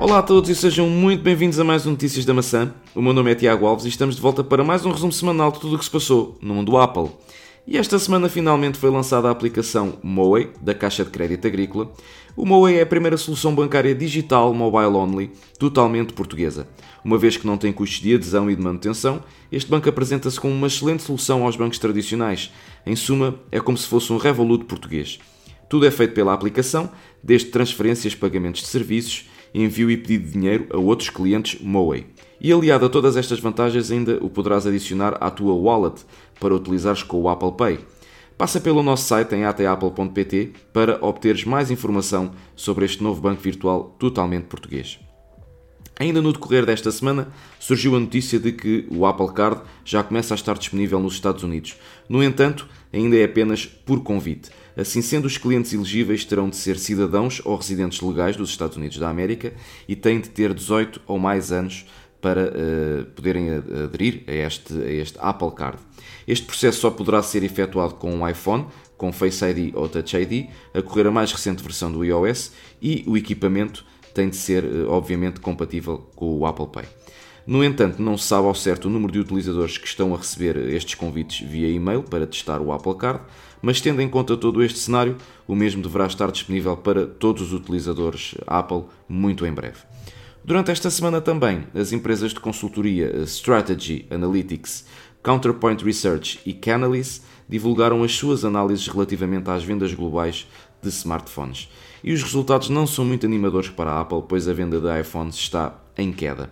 Olá a todos e sejam muito bem-vindos a mais um Notícias da Maçã. O meu nome é Tiago Alves e estamos de volta para mais um resumo semanal de tudo o que se passou no mundo Apple. E esta semana finalmente foi lançada a aplicação Moe, da Caixa de Crédito Agrícola. O Moe é a primeira solução bancária digital mobile only, totalmente portuguesa. Uma vez que não tem custos de adesão e de manutenção, este banco apresenta-se como uma excelente solução aos bancos tradicionais. Em suma, é como se fosse um Revolut português. Tudo é feito pela aplicação, desde transferências, pagamentos de serviços, envio e pedido de dinheiro a outros clientes Moe. E aliado a todas estas vantagens, ainda o poderás adicionar à tua wallet para utilizares com o Apple Pay. Passa pelo nosso site em atapple.pt para obteres mais informação sobre este novo banco virtual totalmente português. Ainda no decorrer desta semana, surgiu a notícia de que o Apple Card já começa a estar disponível nos Estados Unidos. No entanto, ainda é apenas por convite. Assim sendo, os clientes elegíveis terão de ser cidadãos ou residentes legais dos Estados Unidos da América e têm de ter 18 ou mais anos para uh, poderem aderir a este, a este Apple Card. Este processo só poderá ser efetuado com um iPhone, com Face ID ou Touch ID, a correr a mais recente versão do iOS e o equipamento tem de ser, uh, obviamente, compatível com o Apple Pay. No entanto, não se sabe ao certo o número de utilizadores que estão a receber estes convites via e-mail para testar o Apple Card, mas tendo em conta todo este cenário, o mesmo deverá estar disponível para todos os utilizadores Apple muito em breve. Durante esta semana também, as empresas de consultoria Strategy Analytics, Counterpoint Research e Canalys divulgaram as suas análises relativamente às vendas globais de smartphones. E os resultados não são muito animadores para a Apple, pois a venda de iPhones está em queda.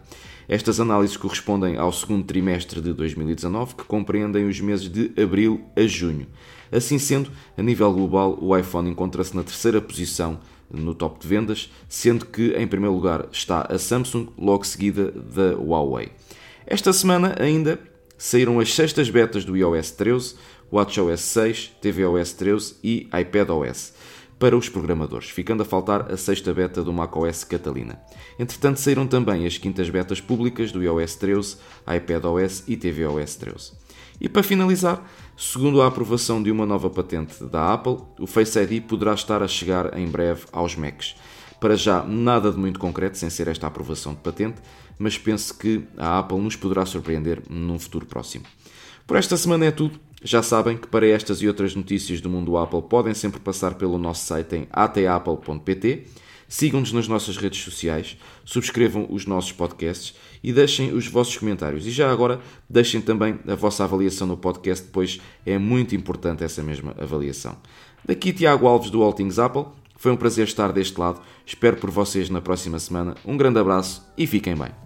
Estas análises correspondem ao segundo trimestre de 2019, que compreendem os meses de abril a junho. Assim sendo, a nível global, o iPhone encontra-se na terceira posição no top de vendas, sendo que em primeiro lugar está a Samsung, logo seguida da Huawei. Esta semana ainda saíram as sextas betas do iOS 13, WatchOS 6, tvOS 13 e iPadOS para os programadores, ficando a faltar a sexta beta do macOS Catalina. Entretanto, saíram também as quintas betas públicas do iOS 13, iPadOS e tvOS 13. E para finalizar, segundo a aprovação de uma nova patente da Apple, o Face ID poderá estar a chegar em breve aos Macs. Para já, nada de muito concreto sem ser esta aprovação de patente, mas penso que a Apple nos poderá surpreender num futuro próximo. Por esta semana é tudo. Já sabem que para estas e outras notícias do mundo Apple podem sempre passar pelo nosso site em atapple.pt. Sigam-nos nas nossas redes sociais, subscrevam os nossos podcasts e deixem os vossos comentários. E já agora, deixem também a vossa avaliação no podcast, pois é muito importante essa mesma avaliação. Daqui Tiago Alves do All Things Apple. Foi um prazer estar deste lado. Espero por vocês na próxima semana. Um grande abraço e fiquem bem.